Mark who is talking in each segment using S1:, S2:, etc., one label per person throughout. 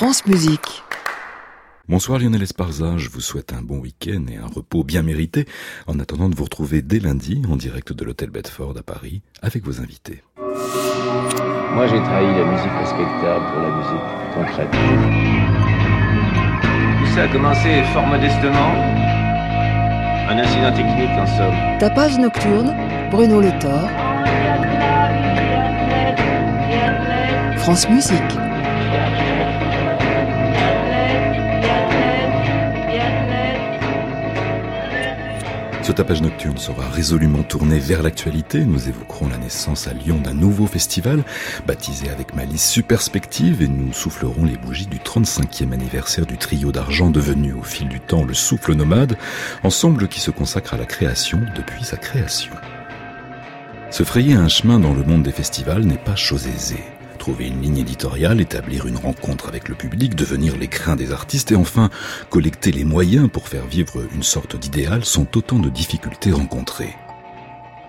S1: France Musique.
S2: Bonsoir Lionel Esparza, je vous souhaite un bon week-end et un repos bien mérité en attendant de vous retrouver dès lundi en direct de l'hôtel Bedford à Paris avec vos invités.
S3: Moi j'ai trahi la musique respectable pour la musique concrète.
S4: Tout ça a commencé fort modestement. Un incident technique en somme.
S1: Tapage nocturne, Bruno Le Thor. France Musique.
S2: Ce tapage nocturne sera résolument tourné vers l'actualité. Nous évoquerons la naissance à Lyon d'un nouveau festival, baptisé avec malice Superspective, et nous soufflerons les bougies du 35e anniversaire du trio d'argent devenu au fil du temps le souffle nomade, ensemble qui se consacre à la création depuis sa création. Se frayer un chemin dans le monde des festivals n'est pas chose aisée trouver une ligne éditoriale, établir une rencontre avec le public, devenir l'écrin des artistes et enfin collecter les moyens pour faire vivre une sorte d'idéal sont autant de difficultés rencontrées.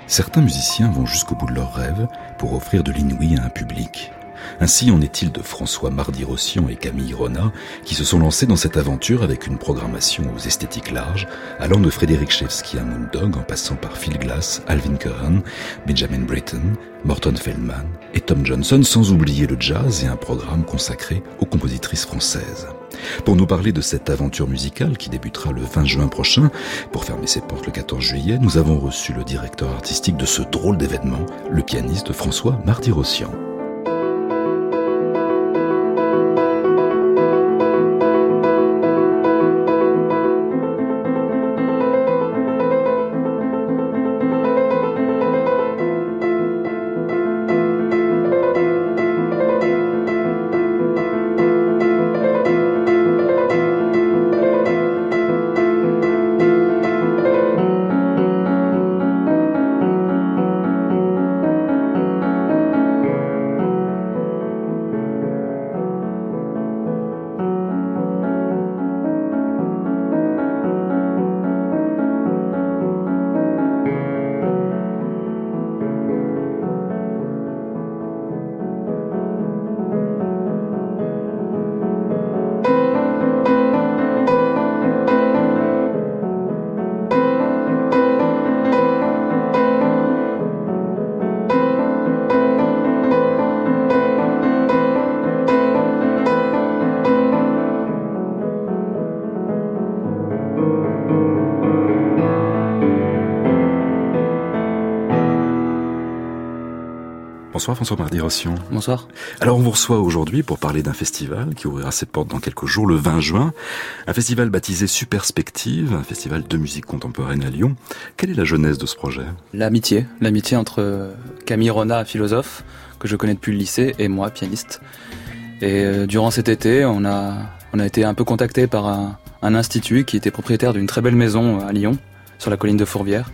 S2: Certains musiciens vont jusqu'au bout de leurs rêves pour offrir de l'inouï à un public. Ainsi en est-il de François Mardy-Rossian et Camille Rona, qui se sont lancés dans cette aventure avec une programmation aux esthétiques larges, allant de Frédéric Chevsky à Moondog en passant par Phil Glass, Alvin Curran, Benjamin Britten, Morton Feldman et Tom Johnson, sans oublier le jazz et un programme consacré aux compositrices françaises. Pour nous parler de cette aventure musicale qui débutera le 20 juin prochain, pour fermer ses portes le 14 juillet, nous avons reçu le directeur artistique de ce drôle d'événement, le pianiste François Mardy-Rossian. Bonsoir François Mardi-Rossian.
S5: Bonsoir.
S2: Alors on vous reçoit aujourd'hui pour parler d'un festival qui ouvrira ses portes dans quelques jours, le 20 juin. Un festival baptisé Superspective, un festival de musique contemporaine à Lyon. Quelle est la jeunesse de ce projet?
S5: L'amitié. L'amitié entre Camille Rona, philosophe, que je connais depuis le lycée, et moi, pianiste. Et euh, durant cet été, on a, on a été un peu contacté par un, un institut qui était propriétaire d'une très belle maison à Lyon, sur la colline de Fourvière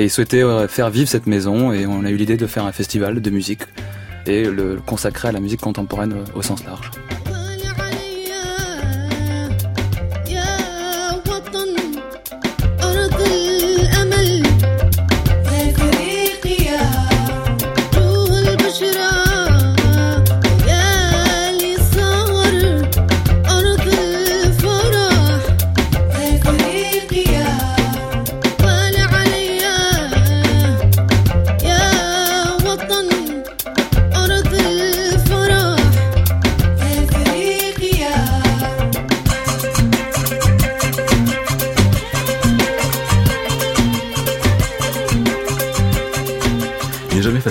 S5: et ils souhaitaient euh, faire vivre cette maison et on a eu l'idée de faire un festival de musique et le consacrer à la musique contemporaine euh, au sens large.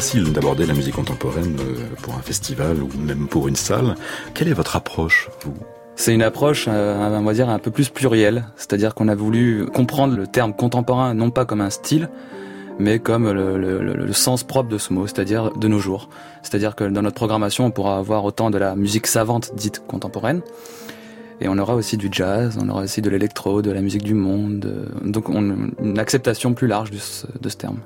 S2: Facile d'aborder la musique contemporaine euh, pour un festival ou même pour une salle. Quelle est votre approche, vous?
S5: C'est une approche, euh, on va dire, un peu plus plurielle. C'est-à-dire qu'on a voulu comprendre le terme contemporain non pas comme un style, mais comme le, sens propre de ce mot, c'est-à-dire de nos jours. C'est-à-dire que dans notre programmation, on pourra avoir autant de la musique savante dite contemporaine, et on aura aussi du jazz, on aura aussi de l'électro, de la musique du monde, euh, donc on, une acceptation plus large de ce terme.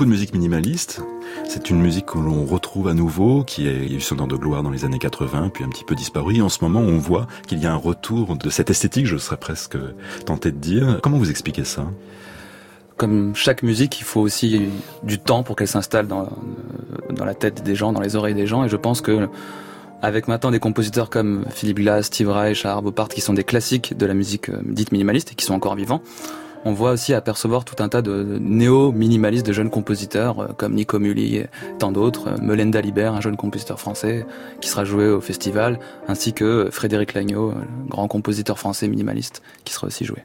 S2: De musique minimaliste. C'est une musique que l'on retrouve à nouveau, qui a eu son de gloire dans les années 80, puis un petit peu disparu. en ce moment, on voit qu'il y a un retour de cette esthétique, je serais presque tenté de dire. Comment vous expliquez ça?
S5: Comme chaque musique, il faut aussi du temps pour qu'elle s'installe dans, la tête des gens, dans les oreilles des gens. Et je pense que avec maintenant des compositeurs comme Philippe Glass, Steve Reich, Charles Bopart, qui sont des classiques de la musique euh, dite minimaliste et qui sont encore vivants, on voit aussi apercevoir tout un tas de néo-minimalistes, de jeunes compositeurs euh, comme Nico Muli et tant d'autres, euh, Melenda Libert, un jeune compositeur français qui sera joué au festival, ainsi que Frédéric Lagneau, grand compositeur français minimaliste, qui sera aussi joué.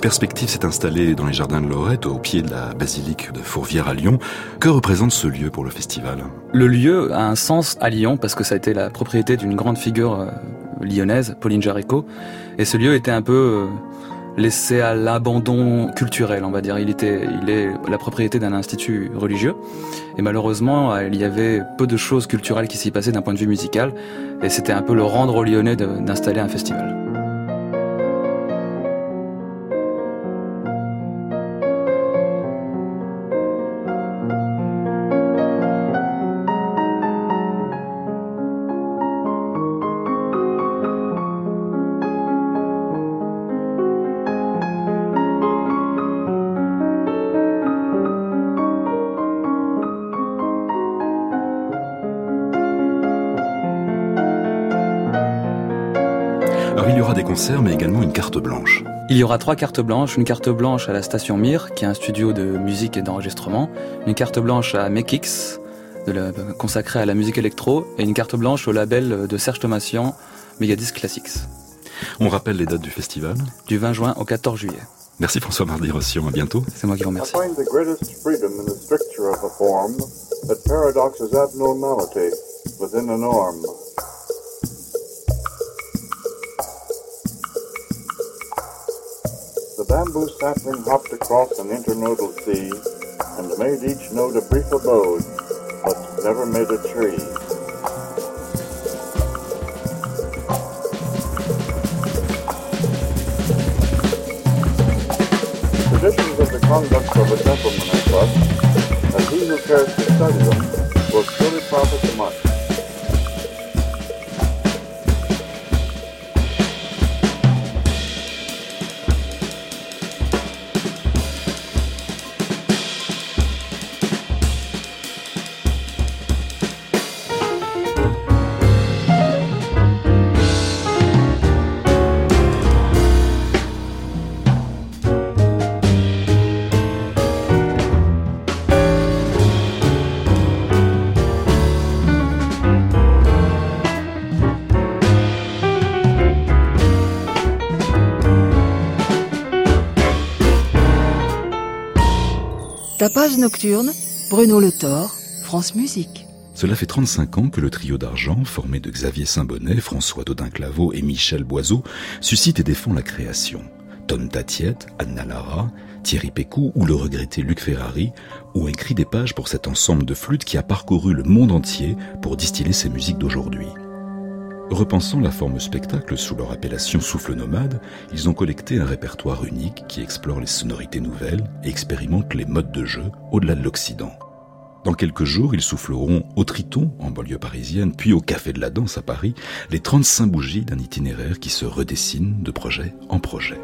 S2: Perspective s'est installée dans les jardins de Lorette, au pied de la basilique de Fourvière à Lyon. Que représente ce lieu pour le festival?
S5: Le lieu a un sens à Lyon parce que ça a été la propriété d'une grande figure euh, lyonnaise, Pauline Jaricot. Et ce lieu était un peu euh, laissé à l'abandon culturel, on va dire. Il était, il est la propriété d'un institut religieux. Et malheureusement, il y avait peu de choses culturelles qui s'y passaient d'un point de vue musical. Et c'était un peu le rendre aux Lyonnais d'installer un festival.
S2: Mais également une carte blanche.
S5: Il y aura trois cartes blanches. Une carte blanche à la station Mir, qui est un studio de musique et d'enregistrement. Une carte blanche à Mekix, consacrée à la musique électro. Et une carte blanche au label de Serge Thomasian, Megadisc Classics.
S2: On rappelle les dates du festival
S5: Du 20 juin au 14 juillet.
S2: Merci François Mardi-Rossillon, à bientôt.
S5: C'est moi qui vous remercie.
S6: Bamboo sapling hopped across an internodal sea and made each node a brief abode, but never made a tree. Traditions of the conduct of a gentleman are such that he who cares to study them will surely profit much.
S1: Tapage nocturne, Bruno Le Thor, France Musique.
S2: Cela fait 35 ans que le trio d'argent, formé de Xavier Saint-Bonnet, François Dodin-Claveau et Michel Boiseau, suscite et défend la création. Tom Tatiette, Anna Lara, Thierry Pécou ou le regretté Luc Ferrari ont écrit des pages pour cet ensemble de flûtes qui a parcouru le monde entier pour distiller ses musiques d'aujourd'hui. Repensant la forme spectacle sous leur appellation souffle nomade, ils ont collecté un répertoire unique qui explore les sonorités nouvelles et expérimente les modes de jeu au-delà de l'Occident. Dans quelques jours, ils souffleront au Triton, en banlieue parisienne, puis au Café de la Danse à Paris, les 35 bougies d'un itinéraire qui se redessine de projet en projet.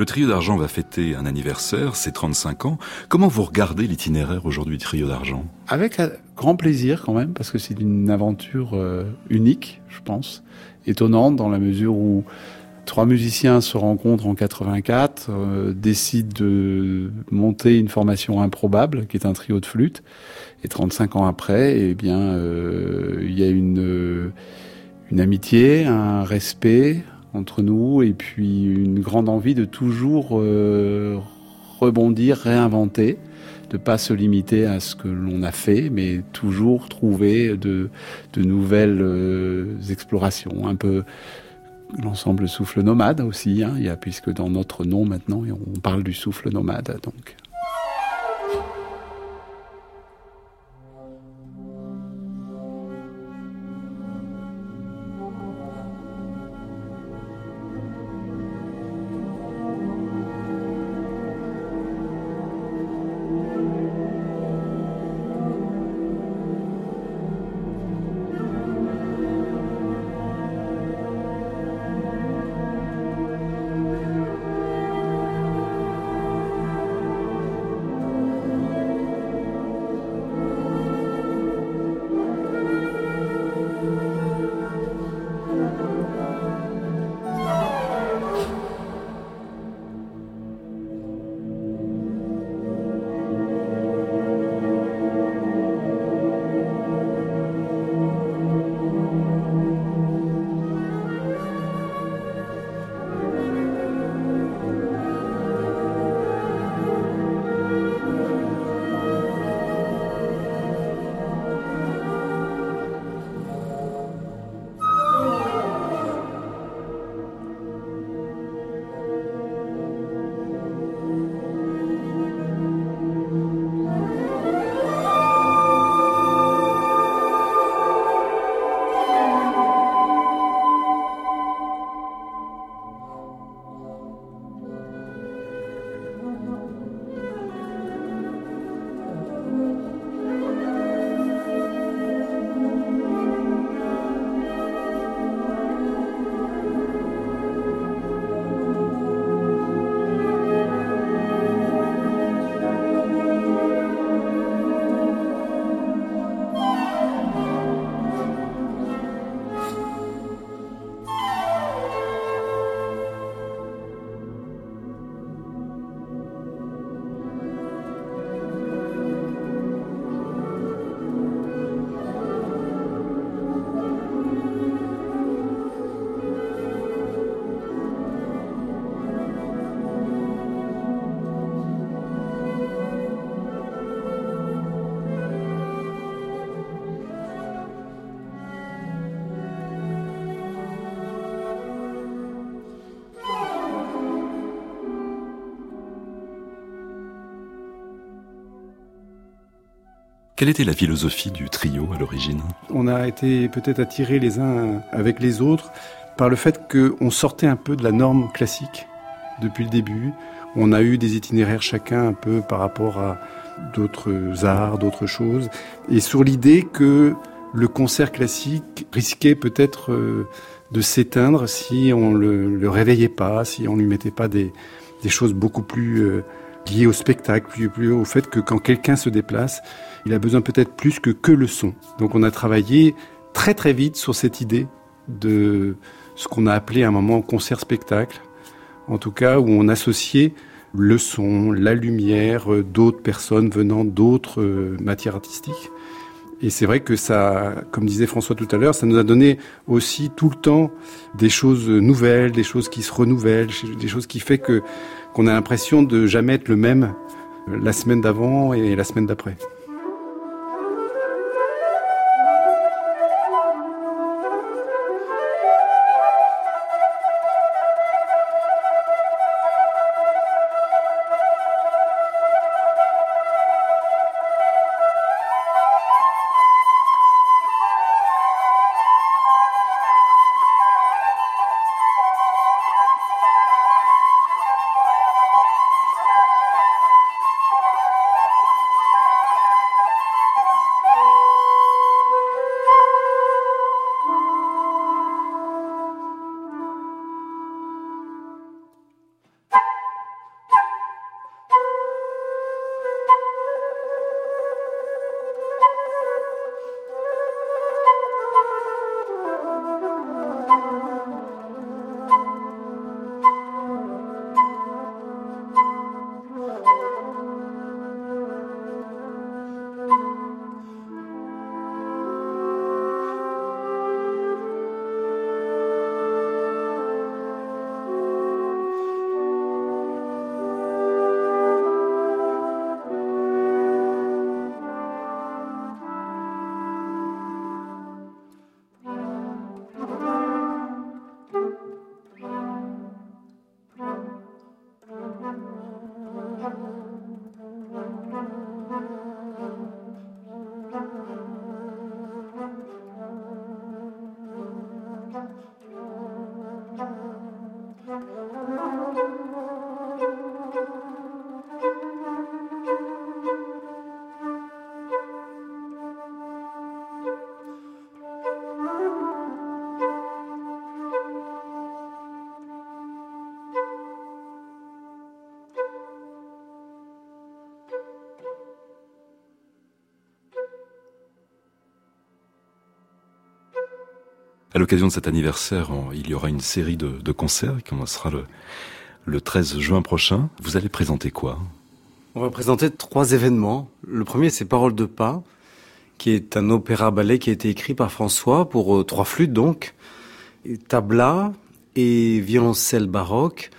S2: Le trio d'argent va fêter un anniversaire, c'est 35 ans. Comment vous regardez l'itinéraire aujourd'hui du trio d'argent?
S7: Avec grand plaisir quand même, parce que c'est une aventure euh, unique, je pense, étonnante dans la mesure où trois musiciens se rencontrent en 84, euh, décident de monter une formation improbable, qui est un trio de flûte, et 35 ans après, eh bien, euh, il y a une amitié, un respect, entre nous et puis une grande envie de toujours euh, rebondir, réinventer, de pas se limiter à ce que l'on a fait, mais toujours trouver de, nouvelles euh, explorations, un peu l'ensemble souffle nomade aussi, hein, il y a, puisque dans notre nom maintenant on parle du souffle nomade, donc.
S2: Quelle était la philosophie du trio à l'origine
S8: On a été peut-être attirés les uns avec les autres par le fait qu'on sortait un peu de la norme classique depuis le début. On a eu des itinéraires chacun un peu par rapport à d'autres arts, d'autres choses, et sur l'idée que le concert classique risquait peut-être euh, de s'éteindre si on le, le réveillait pas, si on lui mettait pas des, choses beaucoup plus euh, liées au spectacle, plus au fait que quand quelqu'un se déplace, il a besoin peut-être plus que que le son. Donc on a travaillé très très vite sur cette idée de ce qu'on a appelé à un moment concert-spectacle, en tout cas où on associait le son, la lumière, euh, d'autres personnes venant d'autres euh, matières artistiques. Et c'est vrai que ça, comme disait François tout à l'heure, ça nous a donné aussi tout le temps des choses nouvelles, des choses qui se renouvellent, des choses qui fait que qu'on a l'impression de jamais être le même euh, la semaine d'avant et la semaine d'après.
S2: L'occasion de cet anniversaire, il y aura une série de, concerts qui commencera le, le 13 juin prochain. Vous allez présenter quoi?
S9: On va présenter trois événements. Le premier, c'est Parole de pas, qui est un opéra-ballet qui a été écrit par François pour euh, trois flûtes donc, tabla et violoncelle baroque,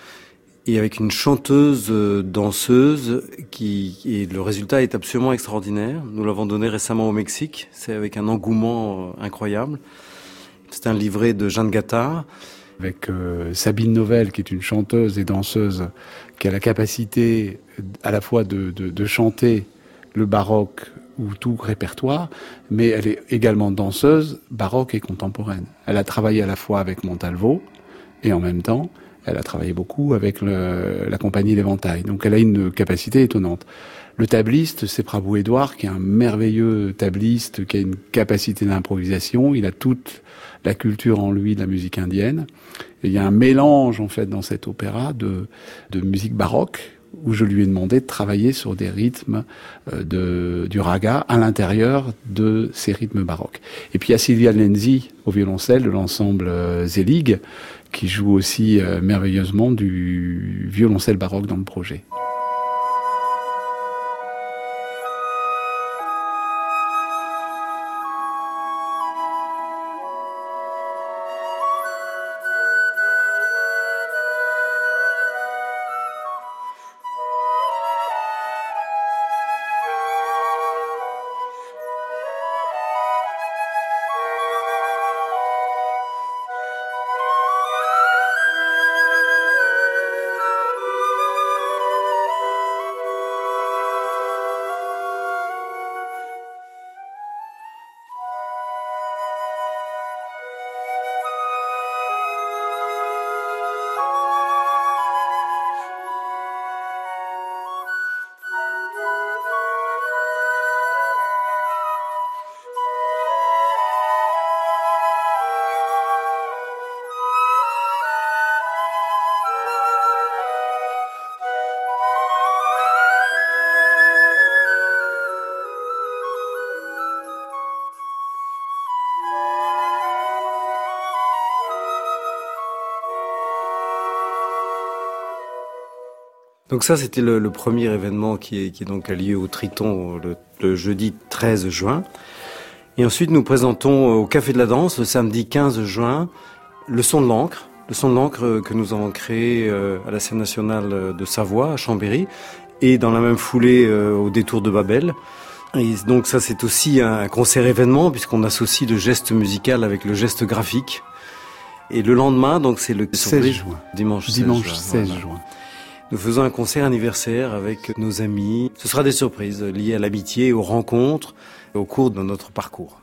S9: et avec une chanteuse euh, danseuse qui et le résultat est absolument extraordinaire. Nous l'avons donné récemment au Mexique, c'est avec un engouement euh, incroyable. C'est un livret de Jeanne Gattard.
S7: Avec euh, Sabine Novelle, qui est une chanteuse et danseuse, qui a la capacité à la fois de, de, de chanter le baroque ou tout répertoire, mais elle est également danseuse baroque et contemporaine. Elle a travaillé à la fois avec Montalvo et en même temps, elle a travaillé beaucoup avec le, la compagnie L'Éventail. Donc elle a une capacité étonnante. Le tabliste, c'est Prabhu Edouard, qui est un merveilleux tabliste, qui a une capacité d'improvisation. Il a toute la culture en lui de la musique indienne. Et il y a un mélange, en fait, dans cet opéra de, de musique baroque, où je lui ai demandé de travailler sur des rythmes euh, de, du raga à l'intérieur de ces rythmes baroques. Et puis il y a Sylvia Lenzi au violoncelle de l'ensemble euh, Zelig, qui joue aussi euh, merveilleusement du violoncelle baroque dans le projet.
S9: Donc ça, c'était le, premier événement qui, est, qui donc a lieu au Triton le, le, jeudi 13 juin. Et ensuite, nous présentons au Café de la Danse le samedi 15 juin le son de l'encre, le son de l'encre que nous avons créé euh, à la scène nationale de Savoie, à Chambéry, et dans la même foulée euh, au détour de Babel. Et donc ça, c'est aussi un concert événement puisqu'on associe le geste musical avec le geste graphique. Et le lendemain, donc c'est le
S7: 16 juin.
S9: Dimanche,
S7: 16 juin.
S9: Nous faisons un concert anniversaire avec nos amis. Ce sera des surprises liées à l'amitié, aux rencontres au cours de notre parcours.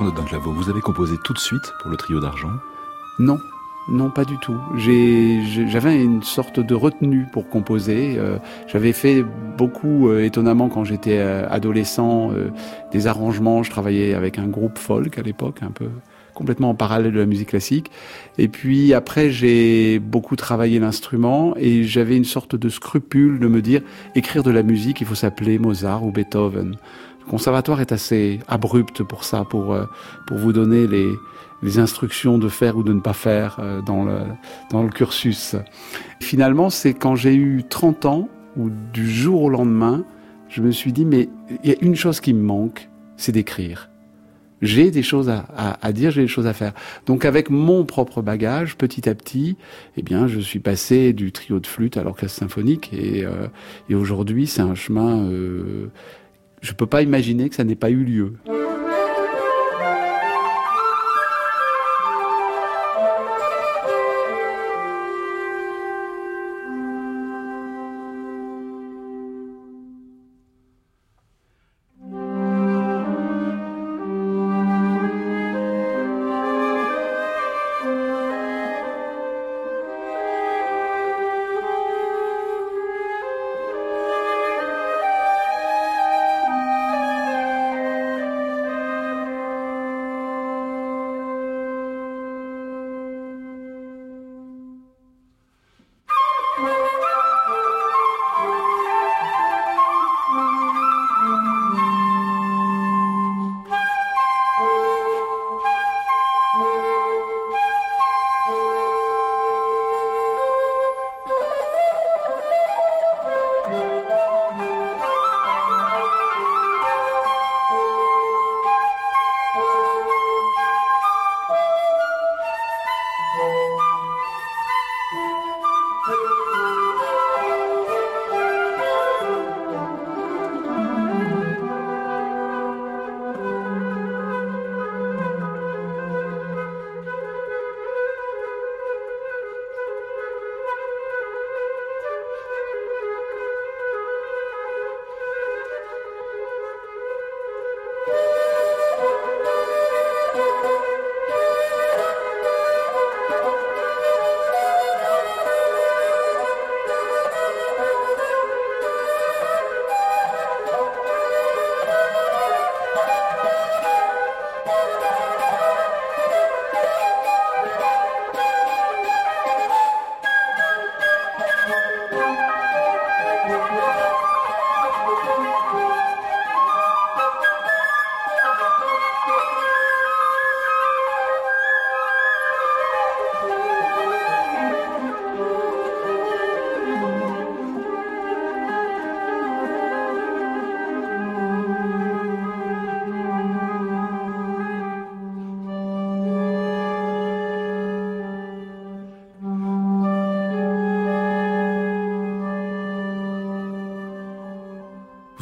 S2: Vous avez composé tout de suite pour le trio d'argent
S7: Non, non, pas du tout. J'avais une sorte de retenue pour composer. Euh, j'avais fait beaucoup, euh, étonnamment, quand j'étais euh, adolescent, des arrangements. Je travaillais avec un groupe folk à l'époque, un peu complètement en parallèle de la musique classique. Et puis après, j'ai beaucoup travaillé l'instrument et j'avais une sorte de scrupule de me dire, écrire de la musique, il faut s'appeler Mozart ou Beethoven. Le conservatoire est assez abrupt pour ça, pour, euh, pour vous donner les, les instructions de faire ou de ne pas faire euh, dans le, dans le cursus. Finalement, c'est quand j'ai eu 30 ans, ou du jour au lendemain, je me suis dit, mais il y a une chose qui me manque, c'est d'écrire. J'ai des choses à, à, dire, j'ai des choses à faire. Donc avec mon propre bagage, petit à petit, eh bien, je suis passé du trio de flûte à l'orchestre symphonique et, euh, et aujourd'hui, c'est un chemin euh, je ne peux pas imaginer que ça n'ait pas eu lieu.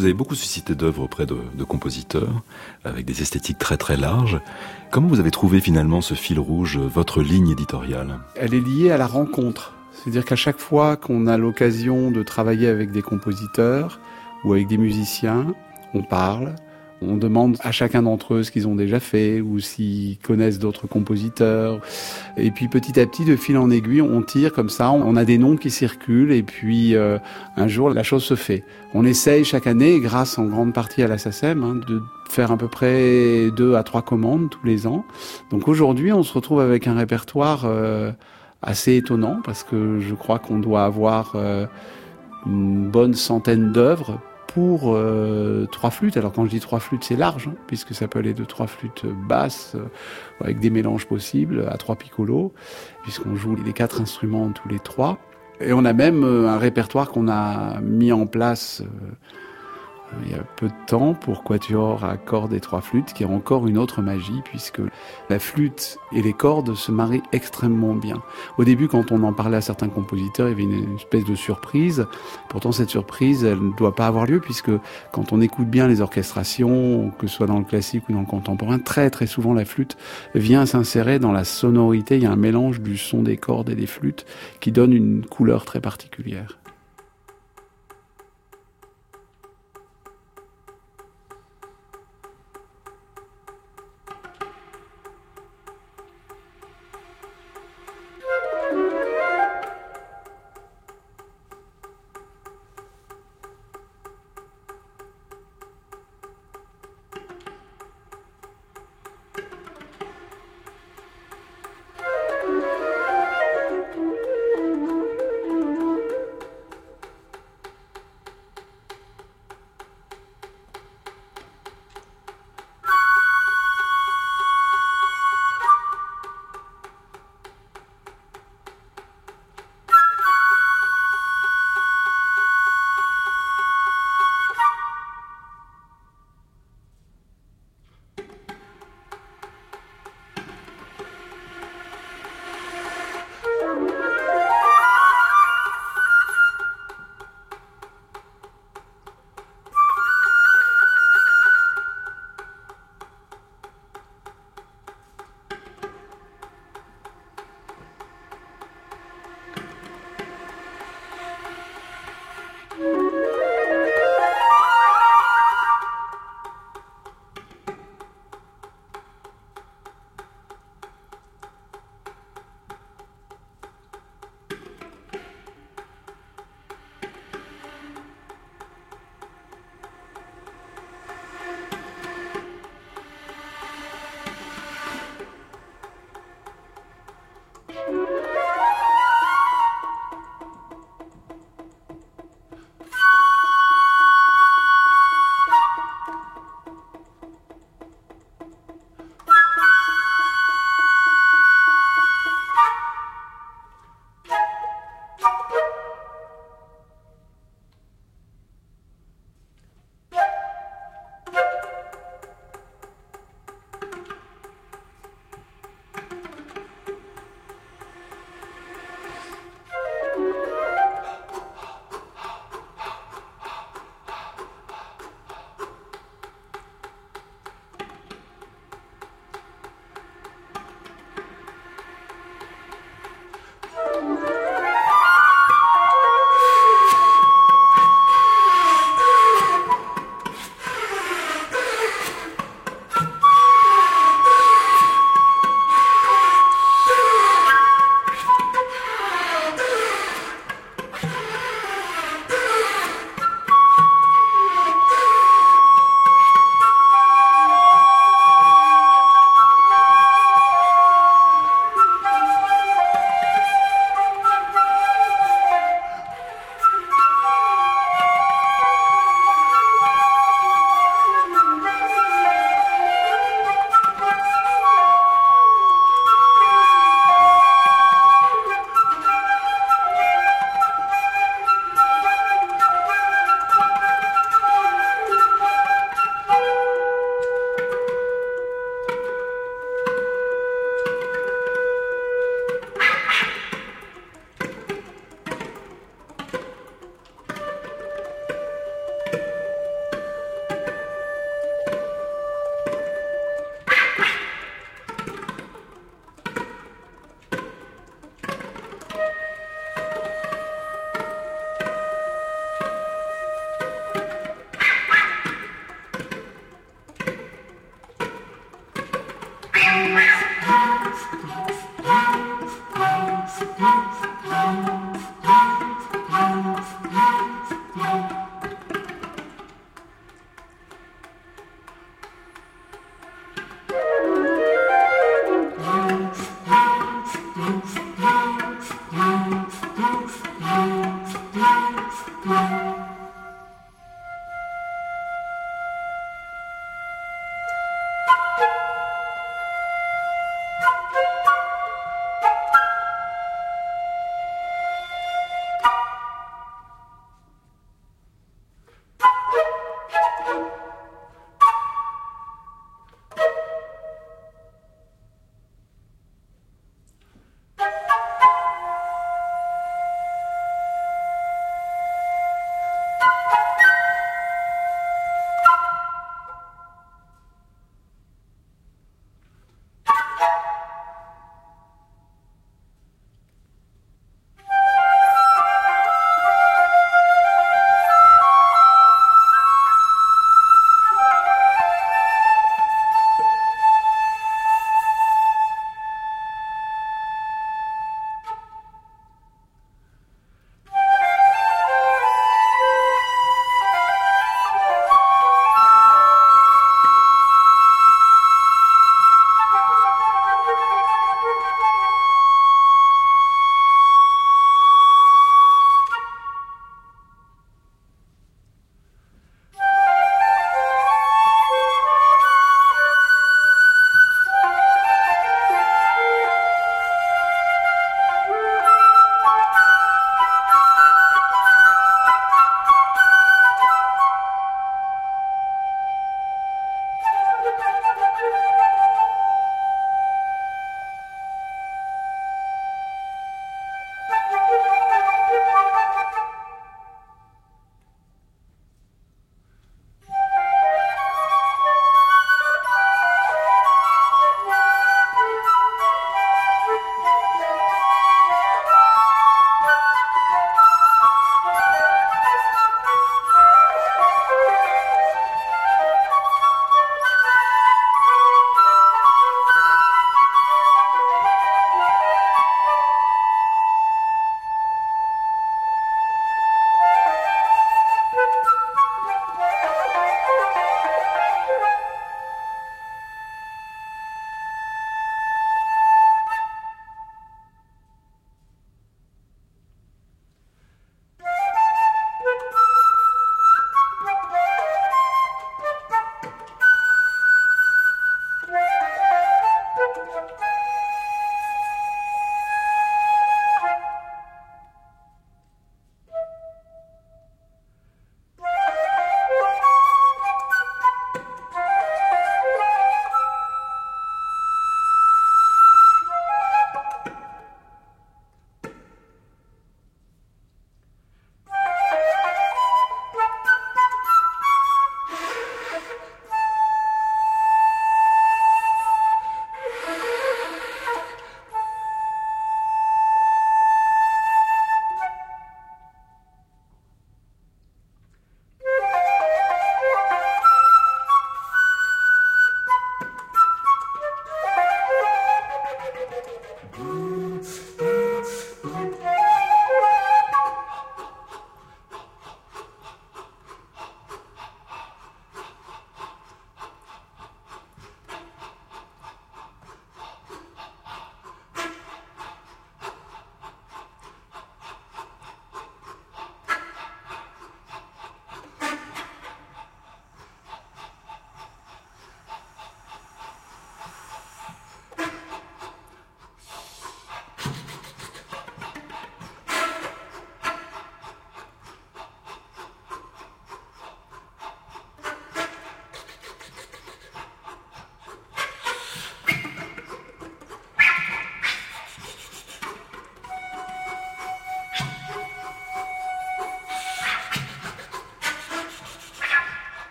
S2: Vous avez beaucoup suscité d'œuvres auprès de, compositeurs, avec des esthétiques très très larges. Comment vous avez trouvé finalement ce fil rouge, votre ligne éditoriale?
S7: Elle est liée à la rencontre. C'est-à-dire qu'à chaque fois qu'on a l'occasion de travailler avec des compositeurs ou avec des musiciens, on parle, on demande à chacun d'entre eux ce qu'ils ont déjà fait ou s'ils connaissent d'autres compositeurs. Et puis petit à petit, de fil en aiguille, on tire comme ça. On a des noms qui circulent et puis euh, un jour, la chose se fait. On essaye chaque année, grâce en grande partie à la SACEM, hein, de faire à peu près deux à trois commandes tous les ans. Donc aujourd'hui, on se retrouve avec un répertoire euh, assez étonnant parce que je crois qu'on doit avoir euh, une bonne centaine d'œuvres pour euh, trois flûtes. Alors quand je dis trois flûtes, c'est large, hein, puisque ça peut aller de trois flûtes basses, euh, avec des mélanges possibles, à trois piccolos, puisqu'on joue les quatre instruments tous les trois. Et on a même euh, un répertoire qu'on a mis en place il y a peu de temps pour Quatuor à cordes et trois flûtes, qui est encore une autre magie, puisque la flûte et les cordes se marient extrêmement bien. Au début, quand on en parlait à certains compositeurs, il y avait une espèce de surprise. Pourtant, cette surprise, elle ne doit pas avoir lieu, puisque quand on écoute bien les orchestrations, que ce soit dans le classique ou dans le contemporain, très très souvent la flûte vient s'insérer dans la sonorité. Il y a un mélange du son des cordes et des flûtes qui donne une couleur très particulière.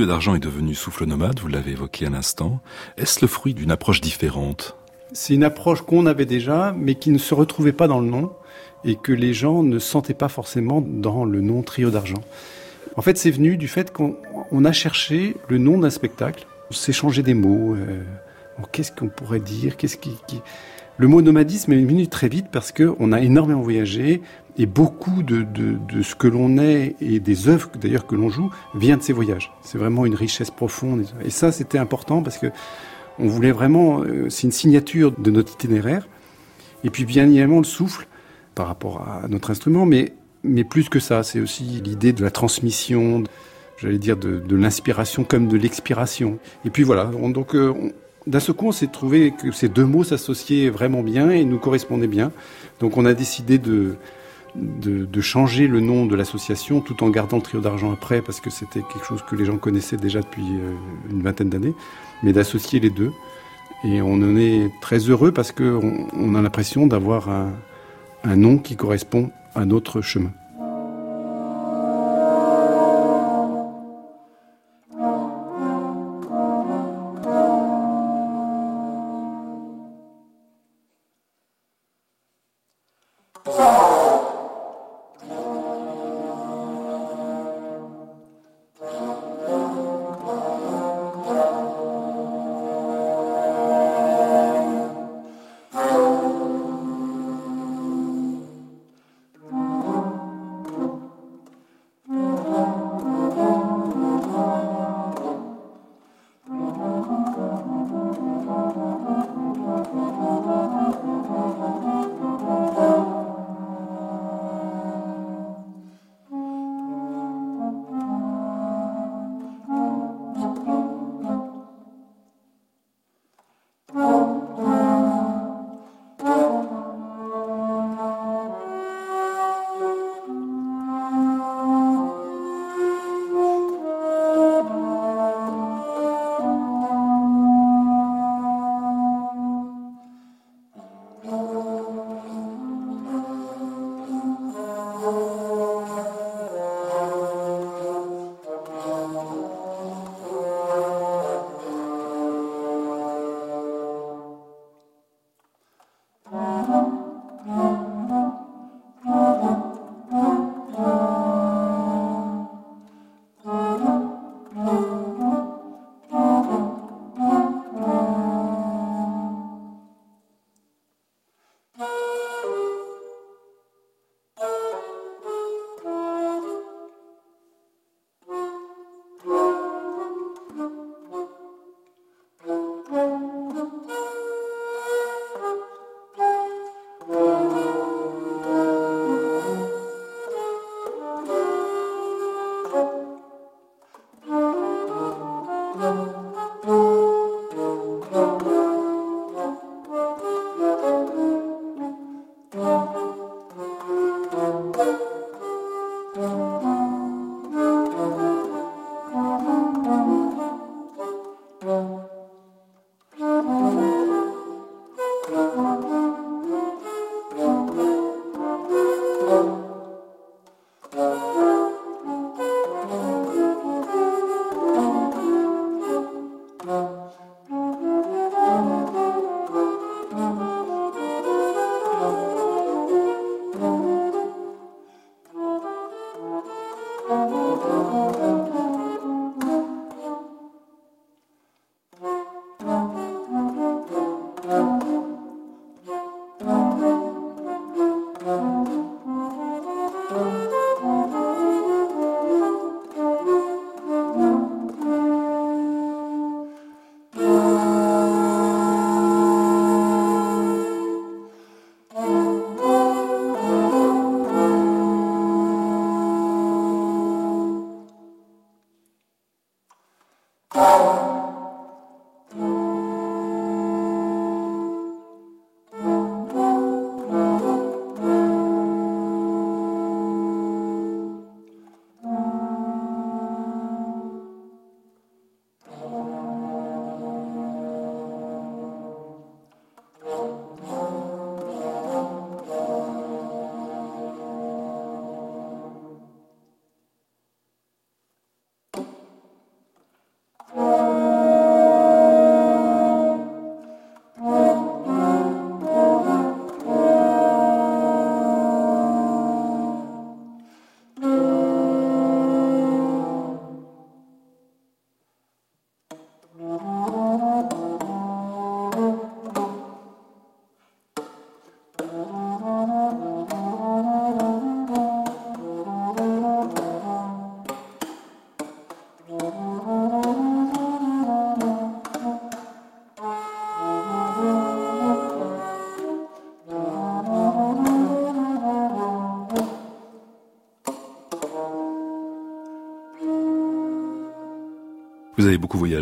S2: Trio d'argent est devenu souffle nomade, vous l'avez évoqué à l'instant. Est-ce le fruit d'une approche différente?
S8: C'est une approche qu'on avait déjà, mais qui ne se retrouvait pas dans le nom et que les gens ne sentaient pas forcément dans le nom trio d'argent. En fait, c'est venu du fait qu'on a cherché le nom d'un spectacle, on s'est changé des mots. Euh, qu'est-ce qu'on pourrait dire? Qu'est-ce qui, Le mot nomadisme est venu très vite parce qu'on a énormément voyagé et beaucoup de, de, ce que l'on est et des œuvres d'ailleurs que l'on joue vient de ces voyages. C'est vraiment une richesse profonde. Et ça, c'était important parce que on voulait vraiment, euh, c'est une signature de notre itinéraire. Et puis bien évidemment le souffle par rapport à notre instrument, mais, mais plus que ça, c'est aussi l'idée de la transmission, j'allais dire de, de l'inspiration comme de l'expiration. Et puis voilà, donc euh, d'un seul coup, on s'est trouvé que ces deux mots s'associaient vraiment bien et nous correspondaient bien. Donc on a décidé de, de, changer le nom de l'association tout en gardant le trio d'argent après parce que c'était quelque chose que les gens connaissaient déjà depuis euh, une vingtaine d'années, mais d'associer les deux. Et on en est très heureux parce qu'on on a l'impression d'avoir un, un nom qui correspond à notre chemin.
S2: Música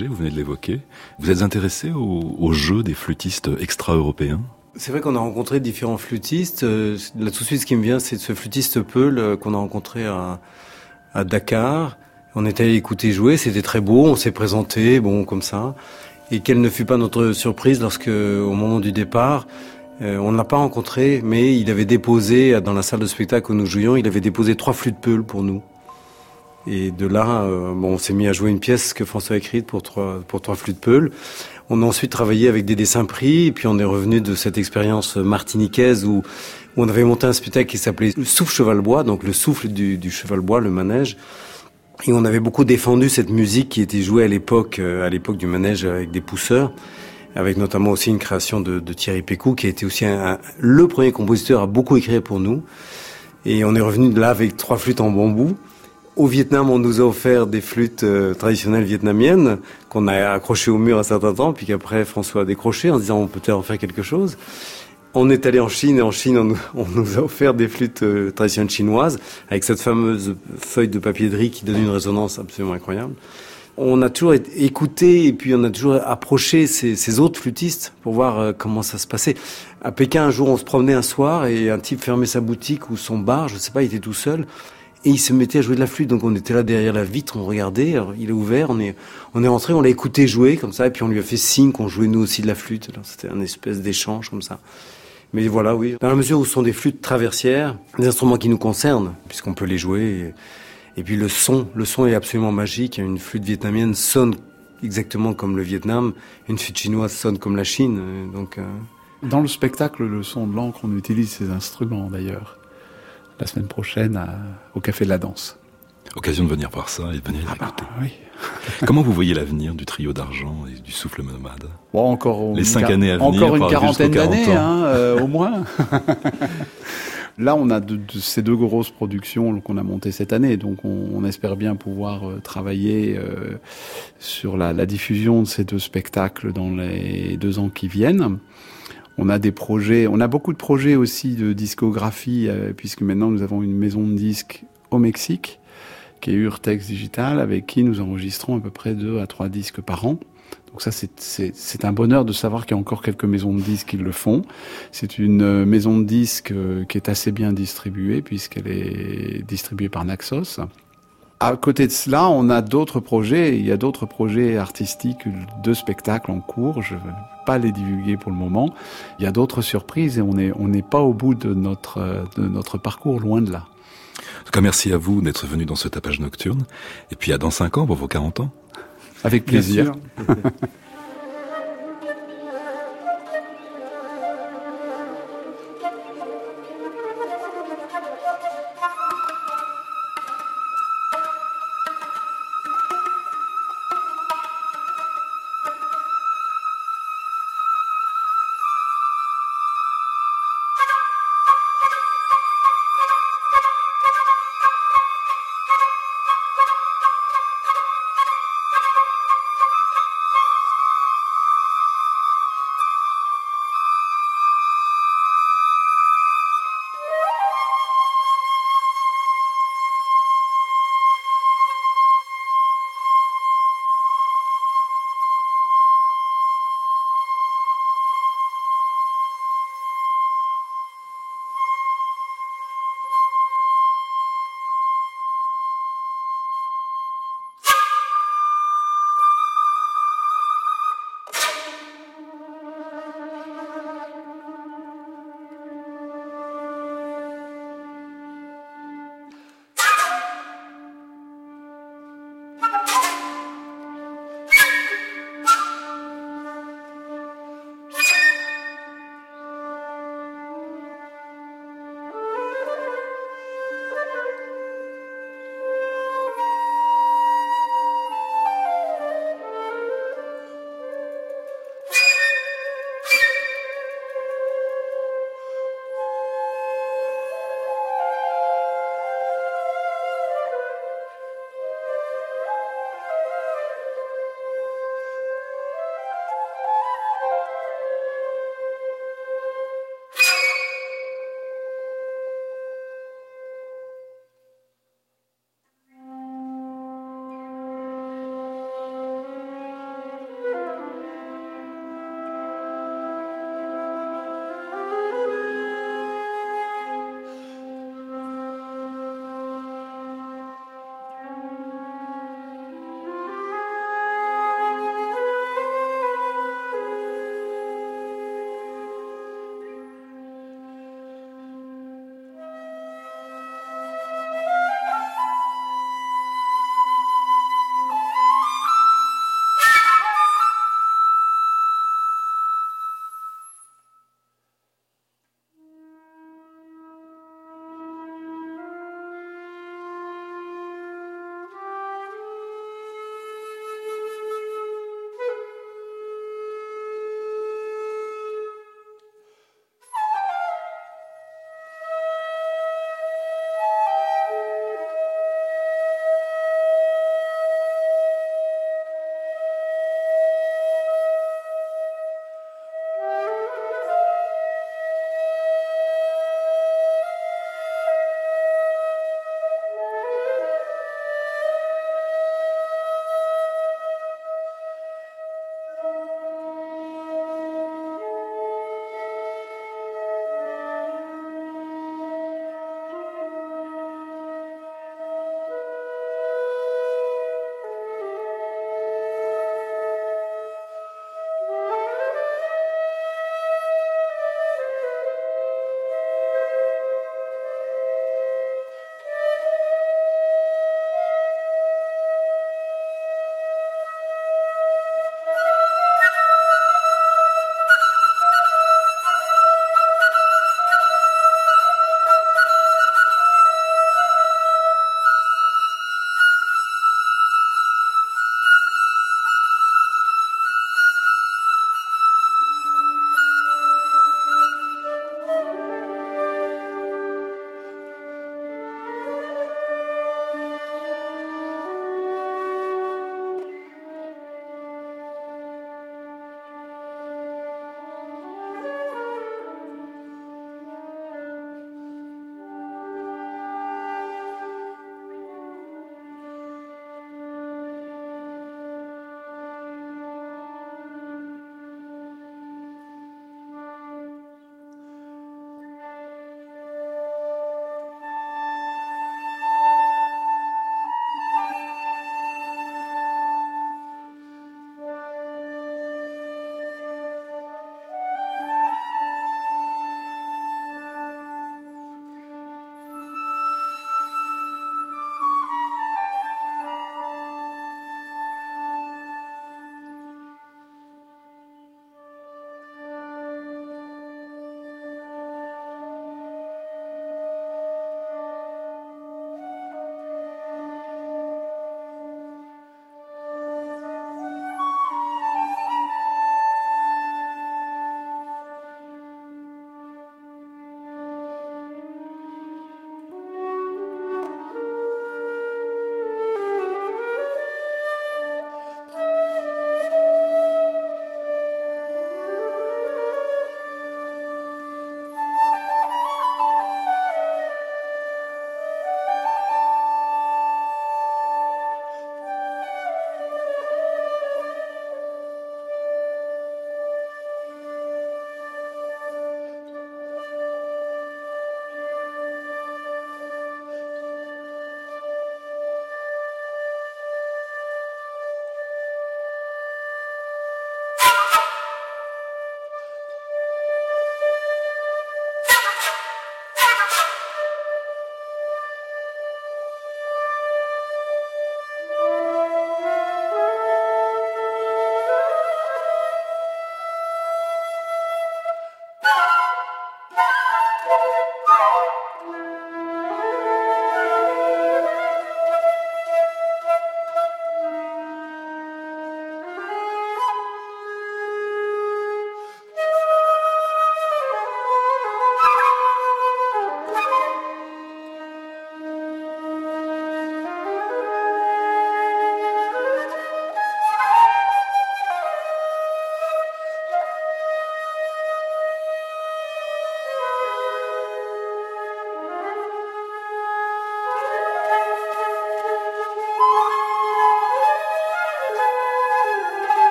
S2: vous venez de l'évoquer. Vous êtes intéressé au, jeu des flûtistes extra-européens?
S9: C'est vrai qu'on a rencontré différents flûtistes. Euh, là, tout de suite, ce qui me vient, c'est ce flûtiste Peul euh, qu'on a rencontré à, à Dakar. On était allé écouter jouer, c'était très beau, on s'est présenté, bon, comme ça. Et quelle ne fut pas notre surprise lorsque, au moment du départ, euh, on ne l'a pas rencontré, mais il avait déposé, dans la salle de spectacle où nous jouions, il avait déposé trois flûtes Peul pour nous. Et de là, bon, on s'est mis à jouer une pièce que François a écrite pour trois, pour trois flûtes Peul. On a ensuite travaillé avec des dessins pris, et puis on est revenu de cette expérience martiniquaise où, on avait monté un spectacle qui s'appelait le souffle cheval bois, donc le souffle du, cheval bois, le manège. Et on avait beaucoup défendu cette musique qui était jouée à l'époque, euh, à l'époque du manège avec des pousseurs, avec notamment aussi une création de, Thierry Pécou, qui a été aussi le premier compositeur à beaucoup écrire pour nous. Et on est revenu de là avec trois flûtes en bambou. Au Vietnam, on nous a offert des flûtes euh, traditionnelles vietnamiennes qu'on a accrochées au mur un certain temps, puis qu'après François a décroché en se disant on peut peut-être en faire quelque chose. On est allé en Chine et en Chine, on nous, a offert des flûtes euh, traditionnelles chinoises avec cette fameuse feuille de papier de riz qui donne une résonance absolument incroyable. On a toujours écouté et puis on a toujours approché ces, autres flûtistes pour voir euh, comment ça se passait. À Pékin, un jour, on se promenait un soir et un type fermait sa boutique ou son bar, je sais pas, il était tout seul et il se mettait à jouer de la flûte. Donc on était là derrière la vitre, on regardait. il est ouvert, on est, on est rentré, on l'a écouté jouer comme ça, et puis on lui a fait signe qu'on jouait nous aussi de la flûte. C'était un espèce d'échange comme ça. Mais voilà, oui. Dans la mesure où ce sont des flûtes traversières, des instruments qui nous concernent, puisqu'on peut les jouer. Et, puis le son, le son est absolument magique. Une flûte vietnamienne sonne exactement comme le Vietnam. Une flûte chinoise sonne comme la Chine. Donc. Euh,
S7: Dans le spectacle, le son de l'encre, on utilise ces instruments d'ailleurs la semaine prochaine au Café de la Danse.
S2: Occasion de venir voir ça et de venir
S7: ah
S2: écouter.
S7: oui.
S2: Comment vous voyez l'avenir du trio d'argent et du souffle nomade?
S7: Bon, encore
S2: Les cinq années à venir,
S7: encore une quarantaine d'années, hein, euh, au moins. Là, on a de, ces deux grosses productions qu'on a montées cette année, donc on, espère bien pouvoir euh, travailler euh, sur la, la, diffusion de ces deux spectacles dans les deux ans qui viennent. On a des projets, on a beaucoup de projets aussi de discographie, euh, puisque maintenant nous avons une maison de disques au Mexique, qui est Urtex Digital, avec qui nous enregistrons à peu près deux à trois disques par an. Donc ça, c'est un bonheur de savoir qu'il y a encore quelques maisons de disques qui le font. C'est une euh, maison de disques euh, qui est assez bien distribuée, puisqu'elle est distribuée par Naxos. À côté de cela, on a d'autres projets. Il y a d'autres projets artistiques de spectacles en cours. Je ne vais pas les divulguer pour le moment. Il y a d'autres surprises et on n'est on n'est pas au bout de notre, de notre parcours, loin de là.
S2: En tout cas, merci à vous d'être venu dans ce tapage nocturne. Et puis à dans 5 ans pour vos 40 ans.
S7: Avec plaisir.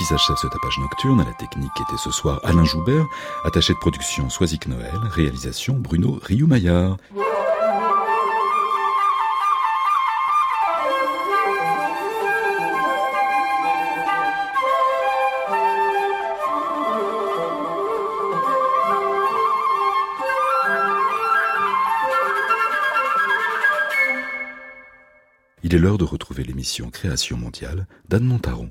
S2: Ainsi s'achève ce tapage nocturne. À la technique était ce soir Alain Joubert, attaché de production Soisic Noël, réalisation Bruno Rioumaillard. Il est l'heure de retrouver l'émission Création mondiale d'Anne Montaron